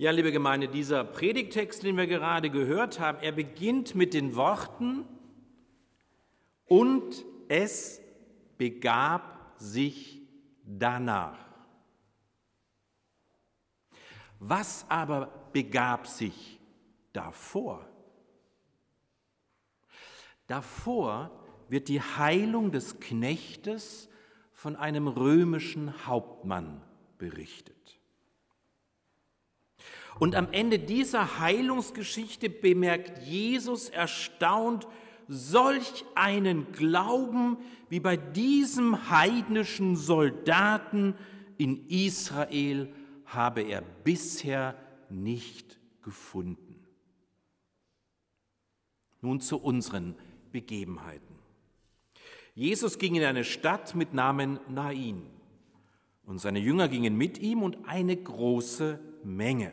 Ja, liebe Gemeinde, dieser Predigtext, den wir gerade gehört haben, er beginnt mit den Worten, und es begab sich danach. Was aber begab sich davor? Davor wird die Heilung des Knechtes von einem römischen Hauptmann berichtet. Und am Ende dieser Heilungsgeschichte bemerkt Jesus erstaunt, solch einen Glauben wie bei diesem heidnischen Soldaten in Israel habe er bisher nicht gefunden. Nun zu unseren Begebenheiten. Jesus ging in eine Stadt mit Namen Nain und seine Jünger gingen mit ihm und eine große Menge.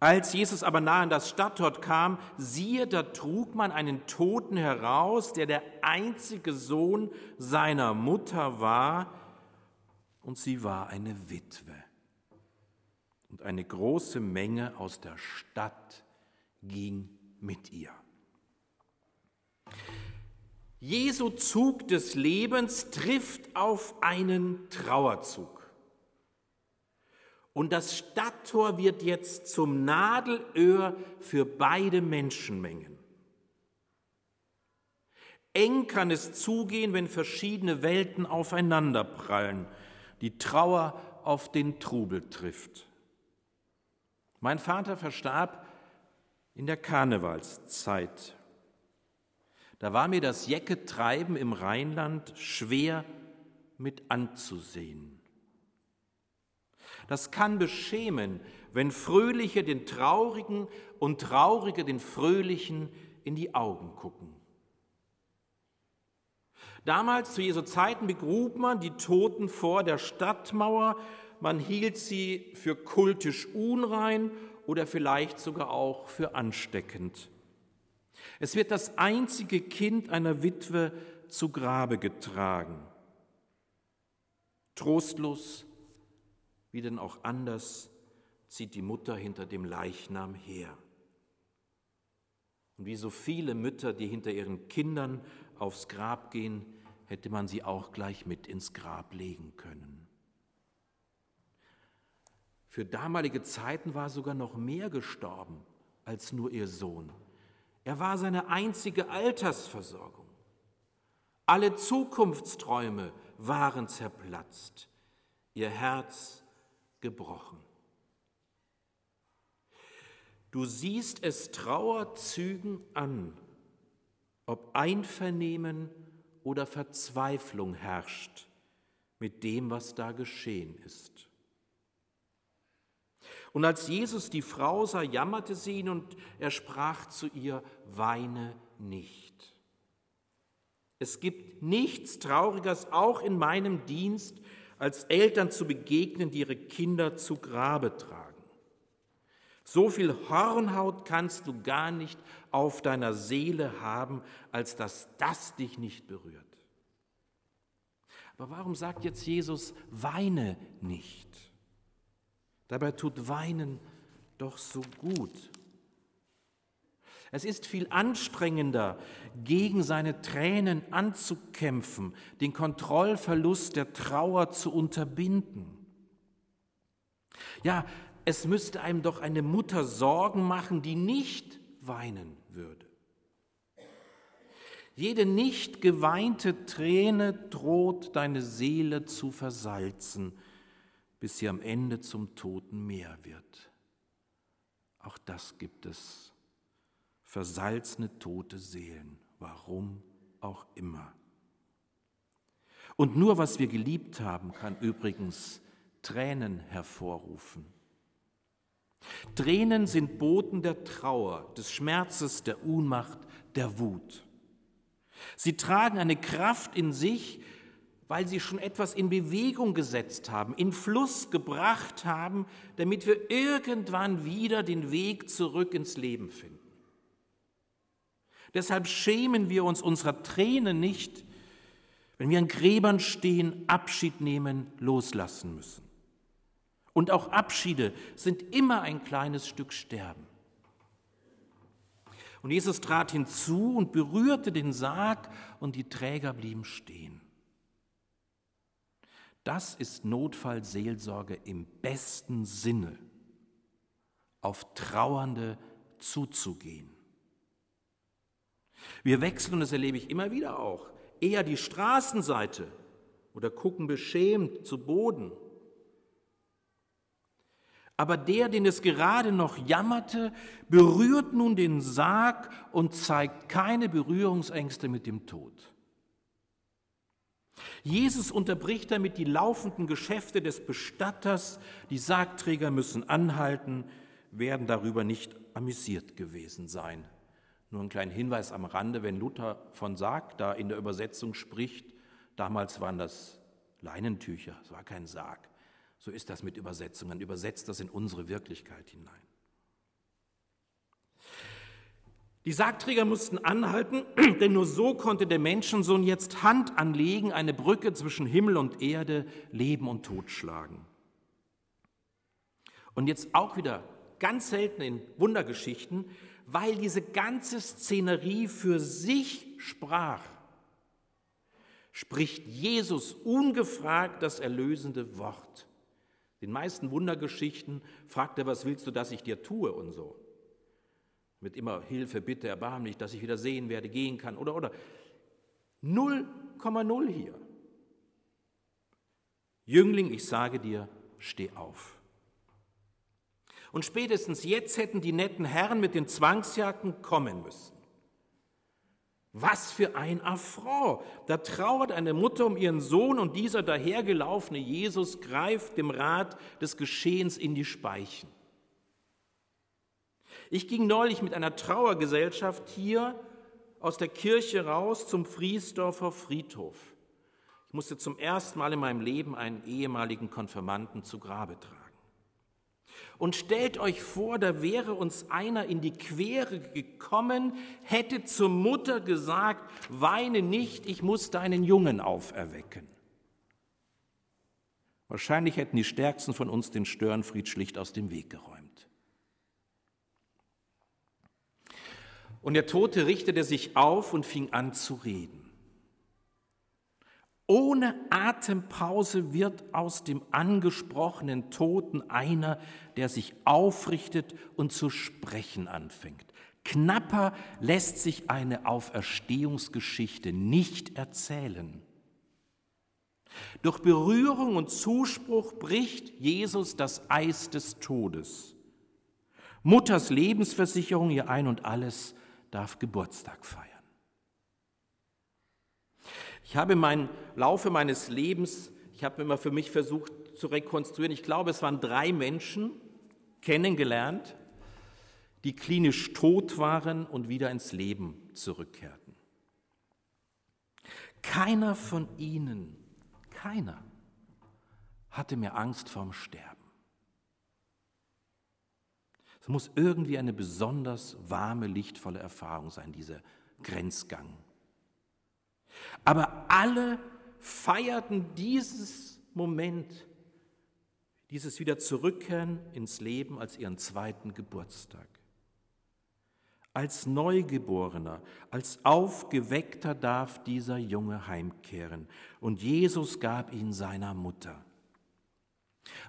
Als Jesus aber nahe an das Stadttor kam, siehe, da trug man einen Toten heraus, der der einzige Sohn seiner Mutter war, und sie war eine Witwe. Und eine große Menge aus der Stadt ging mit ihr. Jesu Zug des Lebens trifft auf einen Trauerzug. Und das Stadttor wird jetzt zum Nadelöhr für beide Menschenmengen. Eng kann es zugehen, wenn verschiedene Welten aufeinanderprallen, die Trauer auf den Trubel trifft. Mein Vater verstarb in der Karnevalszeit. Da war mir das Jäcketreiben im Rheinland schwer mit anzusehen. Das kann beschämen, wenn Fröhliche den Traurigen und Traurige den Fröhlichen in die Augen gucken. Damals zu Jesu Zeiten begrub man die Toten vor der Stadtmauer, man hielt sie für kultisch unrein oder vielleicht sogar auch für ansteckend. Es wird das einzige Kind einer Witwe zu Grabe getragen. Trostlos, wie denn auch anders, zieht die Mutter hinter dem Leichnam her. Und wie so viele Mütter, die hinter ihren Kindern aufs Grab gehen, hätte man sie auch gleich mit ins Grab legen können. Für damalige Zeiten war sogar noch mehr gestorben als nur ihr Sohn. Er war seine einzige Altersversorgung. Alle Zukunftsträume waren zerplatzt, ihr Herz gebrochen. Du siehst es Trauerzügen an, ob Einvernehmen oder Verzweiflung herrscht mit dem, was da geschehen ist. Und als Jesus die Frau sah, jammerte sie ihn und er sprach zu ihr, weine nicht. Es gibt nichts Trauriges, auch in meinem Dienst, als Eltern zu begegnen, die ihre Kinder zu Grabe tragen. So viel Hornhaut kannst du gar nicht auf deiner Seele haben, als dass das dich nicht berührt. Aber warum sagt jetzt Jesus, weine nicht? Dabei tut Weinen doch so gut. Es ist viel anstrengender, gegen seine Tränen anzukämpfen, den Kontrollverlust der Trauer zu unterbinden. Ja, es müsste einem doch eine Mutter Sorgen machen, die nicht weinen würde. Jede nicht geweinte Träne droht deine Seele zu versalzen bis sie am Ende zum toten Meer wird. Auch das gibt es. Versalzene tote Seelen, warum auch immer. Und nur was wir geliebt haben, kann übrigens Tränen hervorrufen. Tränen sind Boten der Trauer, des Schmerzes, der Unmacht, der Wut. Sie tragen eine Kraft in sich, weil sie schon etwas in Bewegung gesetzt haben, in Fluss gebracht haben, damit wir irgendwann wieder den Weg zurück ins Leben finden. Deshalb schämen wir uns unserer Tränen nicht, wenn wir an Gräbern stehen, Abschied nehmen, loslassen müssen. Und auch Abschiede sind immer ein kleines Stück Sterben. Und Jesus trat hinzu und berührte den Sarg und die Träger blieben stehen. Das ist Notfallseelsorge im besten Sinne, auf Trauernde zuzugehen. Wir wechseln, und das erlebe ich immer wieder auch, eher die Straßenseite oder gucken beschämt zu Boden. Aber der, den es gerade noch jammerte, berührt nun den Sarg und zeigt keine Berührungsängste mit dem Tod. Jesus unterbricht damit die laufenden Geschäfte des Bestatters. Die Sargträger müssen anhalten, werden darüber nicht amüsiert gewesen sein. Nur ein kleiner Hinweis am Rande, wenn Luther von Sarg da in der Übersetzung spricht, damals waren das Leinentücher, es war kein Sarg. So ist das mit Übersetzungen, übersetzt das in unsere Wirklichkeit hinein. Die Sargträger mussten anhalten, denn nur so konnte der Menschensohn jetzt Hand anlegen, eine Brücke zwischen Himmel und Erde, Leben und Tod schlagen. Und jetzt auch wieder ganz selten in Wundergeschichten, weil diese ganze Szenerie für sich sprach, spricht Jesus ungefragt das erlösende Wort. Den meisten Wundergeschichten fragt er, was willst du, dass ich dir tue und so mit immer Hilfe, Bitte, erbarmlich, dass ich wieder sehen werde, gehen kann oder oder 0,0 hier. Jüngling, ich sage dir, steh auf. Und spätestens jetzt hätten die netten Herren mit den Zwangsjacken kommen müssen. Was für ein Affront! Da trauert eine Mutter um ihren Sohn und dieser dahergelaufene Jesus greift dem Rat des Geschehens in die Speichen. Ich ging neulich mit einer Trauergesellschaft hier aus der Kirche raus zum Friesdorfer Friedhof. Ich musste zum ersten Mal in meinem Leben einen ehemaligen Konfirmanden zu Grabe tragen. Und stellt euch vor, da wäre uns einer in die Quere gekommen, hätte zur Mutter gesagt, weine nicht, ich muss deinen Jungen auferwecken. Wahrscheinlich hätten die Stärksten von uns den Störenfried schlicht aus dem Weg geräumt. Und der Tote richtete sich auf und fing an zu reden. Ohne Atempause wird aus dem angesprochenen Toten einer, der sich aufrichtet und zu sprechen anfängt. Knapper lässt sich eine Auferstehungsgeschichte nicht erzählen. Durch Berührung und Zuspruch bricht Jesus das Eis des Todes. Mutters Lebensversicherung, ihr Ein und alles, darf Geburtstag feiern. Ich habe im Laufe meines Lebens, ich habe immer für mich versucht zu rekonstruieren, ich glaube, es waren drei Menschen kennengelernt, die klinisch tot waren und wieder ins Leben zurückkehrten. Keiner von ihnen, keiner, hatte mir Angst vorm Sterben. Es muss irgendwie eine besonders warme, lichtvolle Erfahrung sein, dieser Grenzgang. Aber alle feierten dieses Moment, dieses wieder zurückkehren ins Leben als ihren zweiten Geburtstag. Als Neugeborener, als Aufgeweckter darf dieser Junge heimkehren. Und Jesus gab ihn seiner Mutter.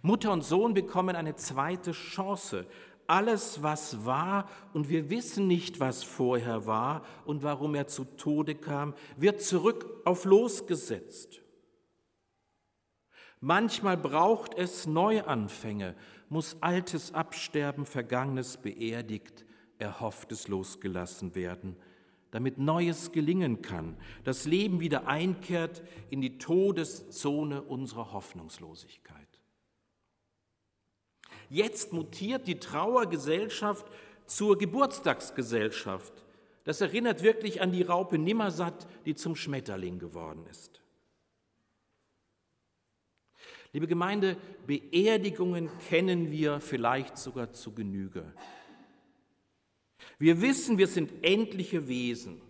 Mutter und Sohn bekommen eine zweite Chance, alles, was war, und wir wissen nicht, was vorher war und warum er zu Tode kam, wird zurück auf losgesetzt. Manchmal braucht es Neuanfänge, muss Altes absterben, Vergangenes beerdigt, Erhofftes losgelassen werden, damit Neues gelingen kann, das Leben wieder einkehrt in die Todeszone unserer Hoffnungslosigkeit. Jetzt mutiert die Trauergesellschaft zur Geburtstagsgesellschaft. Das erinnert wirklich an die Raupe Nimmersatt, die zum Schmetterling geworden ist. Liebe Gemeinde, Beerdigungen kennen wir vielleicht sogar zu Genüge. Wir wissen, wir sind endliche Wesen.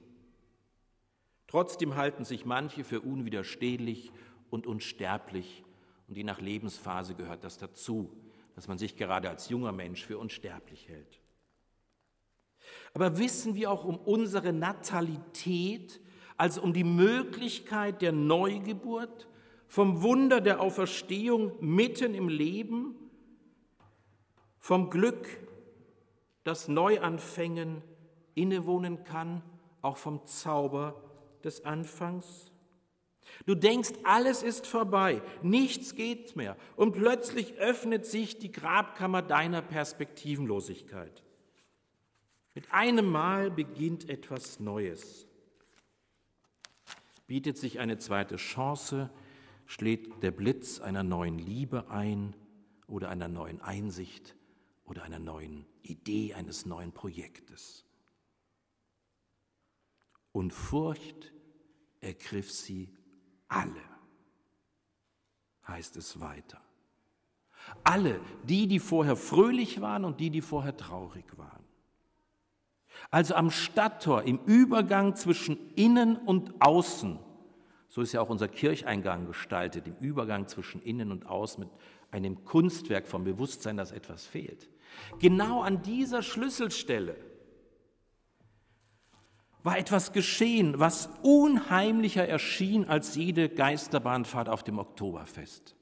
Trotzdem halten sich manche für unwiderstehlich und unsterblich und je nach Lebensphase gehört das dazu. Dass man sich gerade als junger Mensch für unsterblich hält. Aber wissen wir auch um unsere Natalität, also um die Möglichkeit der Neugeburt, vom Wunder der Auferstehung mitten im Leben, vom Glück, das Neuanfängen innewohnen kann, auch vom Zauber des Anfangs? Du denkst, alles ist vorbei, nichts geht mehr und plötzlich öffnet sich die Grabkammer deiner Perspektivenlosigkeit. Mit einem Mal beginnt etwas Neues. Bietet sich eine zweite Chance, schlägt der Blitz einer neuen Liebe ein oder einer neuen Einsicht oder einer neuen Idee, eines neuen Projektes. Und Furcht ergriff sie alle, heißt es weiter. Alle, die, die vorher fröhlich waren und die, die vorher traurig waren. Also am Stadttor, im Übergang zwischen innen und außen, so ist ja auch unser Kircheingang gestaltet, im Übergang zwischen innen und außen mit einem Kunstwerk vom Bewusstsein, dass etwas fehlt. Genau an dieser Schlüsselstelle war etwas geschehen, was unheimlicher erschien als jede Geisterbahnfahrt auf dem Oktoberfest.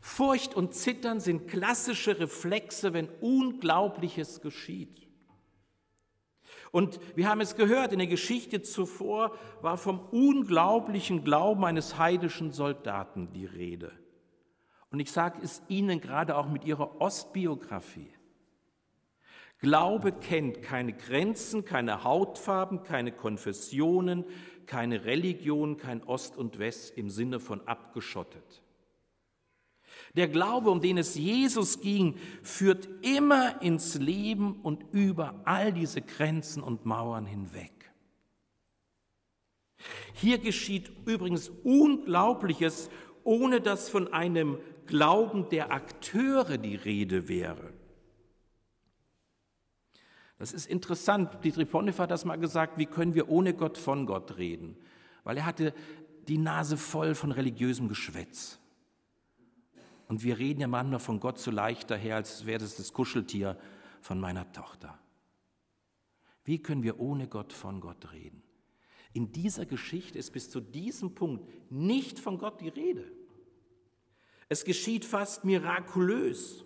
Furcht und Zittern sind klassische Reflexe, wenn Unglaubliches geschieht. Und wir haben es gehört, in der Geschichte zuvor war vom unglaublichen Glauben eines heidischen Soldaten die Rede. Und ich sage es Ihnen gerade auch mit Ihrer Ostbiografie. Glaube kennt keine Grenzen, keine Hautfarben, keine Konfessionen, keine Religion, kein Ost und West im Sinne von abgeschottet. Der Glaube, um den es Jesus ging, führt immer ins Leben und über all diese Grenzen und Mauern hinweg. Hier geschieht übrigens Unglaubliches, ohne dass von einem Glauben der Akteure die Rede wäre. Das ist interessant. Dietrich Bonhoeffer hat das mal gesagt, wie können wir ohne Gott von Gott reden? Weil er hatte die Nase voll von religiösem Geschwätz. Und wir reden ja manchmal von Gott so leicht daher, als wäre das das Kuscheltier von meiner Tochter. Wie können wir ohne Gott von Gott reden? In dieser Geschichte ist bis zu diesem Punkt nicht von Gott die Rede. Es geschieht fast mirakulös.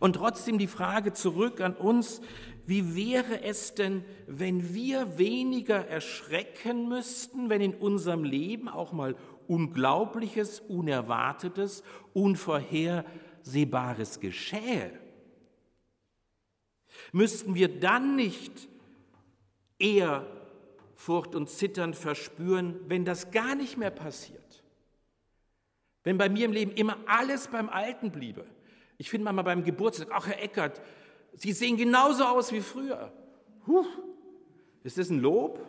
Und trotzdem die Frage zurück an uns, wie wäre es denn, wenn wir weniger erschrecken müssten, wenn in unserem Leben auch mal Unglaubliches, Unerwartetes, Unvorhersehbares geschähe? Müssten wir dann nicht eher Furcht und Zittern verspüren, wenn das gar nicht mehr passiert? Wenn bei mir im Leben immer alles beim Alten bliebe? Ich finde manchmal beim Geburtstag, ach Herr Eckert, Sie sehen genauso aus wie früher. Huh, ist das ein Lob?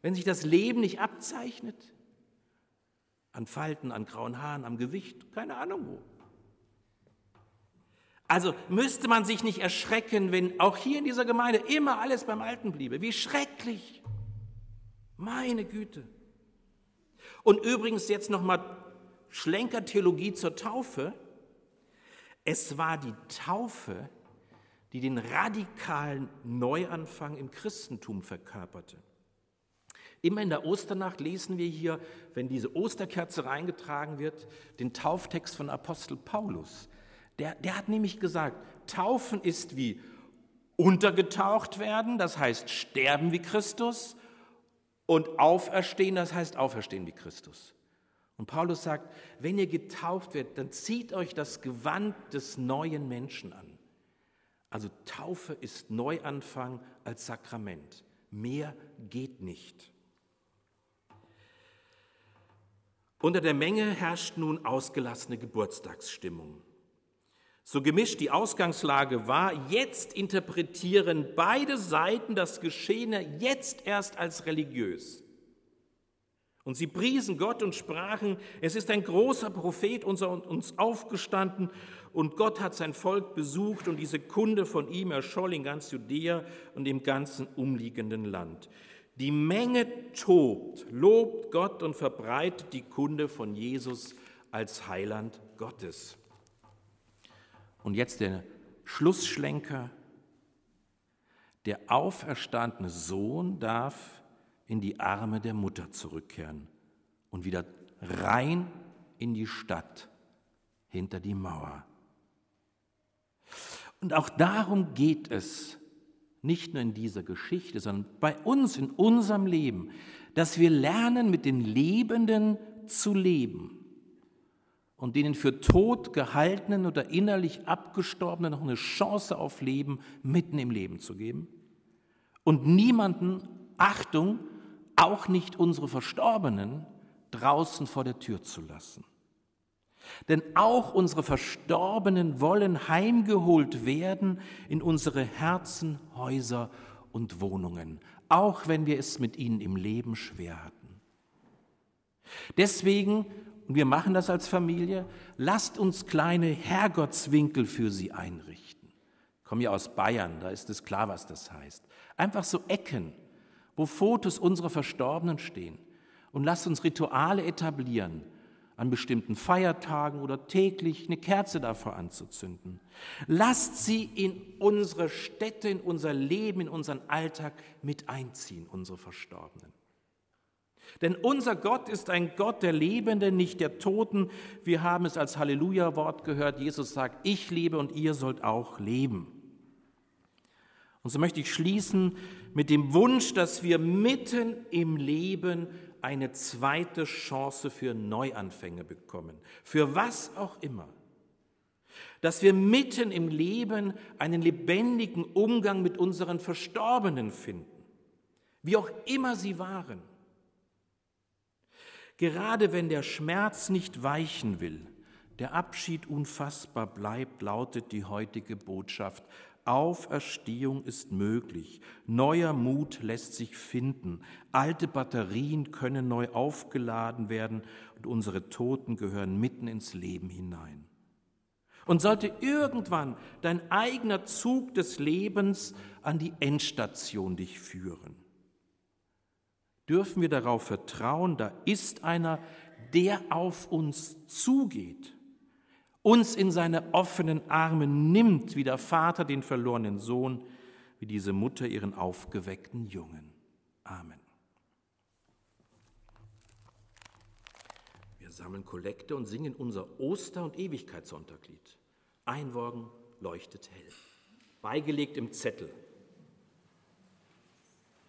Wenn sich das Leben nicht abzeichnet? An Falten, an grauen Haaren, am Gewicht, keine Ahnung wo. Also müsste man sich nicht erschrecken, wenn auch hier in dieser Gemeinde immer alles beim Alten bliebe. Wie schrecklich. Meine Güte. Und übrigens jetzt nochmal Schlenkertheologie zur Taufe. Es war die Taufe, die den radikalen Neuanfang im Christentum verkörperte. Immer in der Osternacht lesen wir hier, wenn diese Osterkerze reingetragen wird, den Tauftext von Apostel Paulus. Der, der hat nämlich gesagt, Taufen ist wie untergetaucht werden, das heißt sterben wie Christus, und auferstehen, das heißt auferstehen wie Christus. Und Paulus sagt, wenn ihr getauft werdet, dann zieht euch das Gewand des neuen Menschen an. Also Taufe ist Neuanfang als Sakrament. Mehr geht nicht. Unter der Menge herrscht nun ausgelassene Geburtstagsstimmung. So gemischt die Ausgangslage war, jetzt interpretieren beide Seiten das Geschehene jetzt erst als religiös. Und sie priesen Gott und sprachen, es ist ein großer Prophet unser uns aufgestanden und Gott hat sein Volk besucht und diese Kunde von ihm erscholl in ganz Judäa und im ganzen umliegenden Land. Die Menge tobt, lobt Gott und verbreitet die Kunde von Jesus als Heiland Gottes. Und jetzt der Schlussschlenker. Der auferstandene Sohn darf in die Arme der Mutter zurückkehren und wieder rein in die Stadt hinter die Mauer. Und auch darum geht es, nicht nur in dieser Geschichte, sondern bei uns, in unserem Leben, dass wir lernen, mit den Lebenden zu leben und denen für tot gehaltenen oder innerlich abgestorbenen noch eine Chance auf Leben mitten im Leben zu geben und niemanden, Achtung, auch nicht unsere Verstorbenen, draußen vor der Tür zu lassen. Denn auch unsere Verstorbenen wollen heimgeholt werden in unsere Herzen, Häuser und Wohnungen, auch wenn wir es mit ihnen im Leben schwer hatten. Deswegen, und wir machen das als Familie, lasst uns kleine Herrgottswinkel für sie einrichten. Ich komme ja aus Bayern, da ist es klar, was das heißt. Einfach so Ecken, wo Fotos unserer Verstorbenen stehen. Und lasst uns Rituale etablieren, an bestimmten Feiertagen oder täglich eine Kerze davor anzuzünden. Lasst sie in unsere Städte, in unser Leben, in unseren Alltag mit einziehen, unsere Verstorbenen. Denn unser Gott ist ein Gott der Lebenden, nicht der Toten. Wir haben es als Halleluja-Wort gehört. Jesus sagt, ich lebe und ihr sollt auch leben. Und so möchte ich schließen mit dem Wunsch, dass wir mitten im Leben eine zweite Chance für Neuanfänge bekommen, für was auch immer. Dass wir mitten im Leben einen lebendigen Umgang mit unseren Verstorbenen finden, wie auch immer sie waren. Gerade wenn der Schmerz nicht weichen will, der Abschied unfassbar bleibt, lautet die heutige Botschaft Auferstehung ist möglich. Neuer Mut lässt sich finden. Alte Batterien können neu aufgeladen werden und unsere Toten gehören mitten ins Leben hinein. Und sollte irgendwann dein eigener Zug des Lebens an die Endstation dich führen, dürfen wir darauf vertrauen, da ist einer, der auf uns zugeht uns in seine offenen Arme nimmt, wie der Vater den verlorenen Sohn, wie diese Mutter ihren aufgeweckten Jungen. Amen. Wir sammeln Kollekte und singen unser Oster- und Ewigkeitssonntaglied. Ein Morgen leuchtet hell, beigelegt im Zettel.